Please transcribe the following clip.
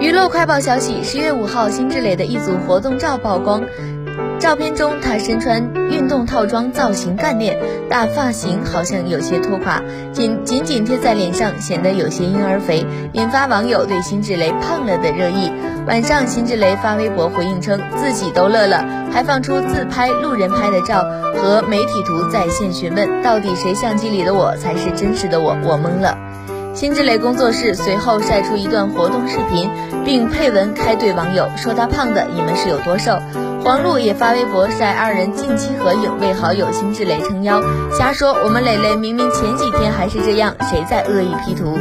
娱乐快报消息：十月五号，辛芷蕾的一组活动照曝光。照片中，她身穿运动套装，造型干练，大发型好像有些拖垮，紧紧紧贴在脸上，显得有些婴儿肥，引发网友对辛芷蕾胖了的热议。晚上，辛芷蕾发微博回应称自己都乐了，还放出自拍、路人拍的照和媒体图在线询问，到底谁相机里的我才是真实的我？我懵了。辛芷蕾工作室随后晒出一段活动视频，并配文开怼网友，说她胖的，你们是有多瘦？黄璐也发微博晒二人近期合影，为好友辛芷蕾撑腰，瞎说我们蕾蕾明明前几天还是这样，谁在恶意 P 图？